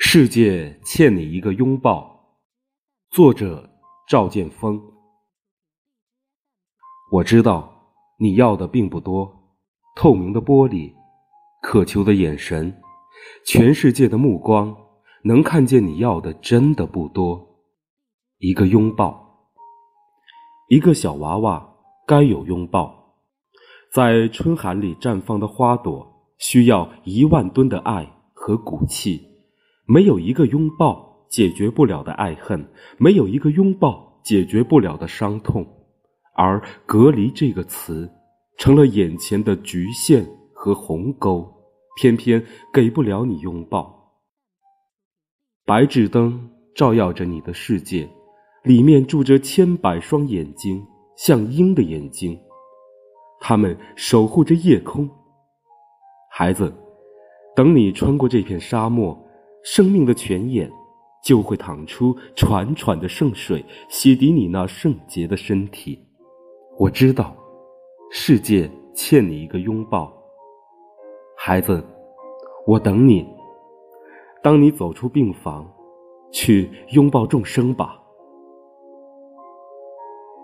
世界欠你一个拥抱。作者：赵建峰。我知道你要的并不多，透明的玻璃，渴求的眼神，全世界的目光能看见你要的真的不多。一个拥抱，一个小娃娃该有拥抱，在春寒里绽放的花朵，需要一万吨的爱和骨气。没有一个拥抱解决不了的爱恨，没有一个拥抱解决不了的伤痛，而隔离这个词，成了眼前的局限和鸿沟，偏偏给不了你拥抱。白炽灯照耀着你的世界，里面住着千百双眼睛，像鹰的眼睛，它们守护着夜空。孩子，等你穿过这片沙漠。生命的泉眼，就会淌出潺潺的圣水，洗涤你那圣洁的身体。我知道，世界欠你一个拥抱，孩子，我等你。当你走出病房，去拥抱众生吧。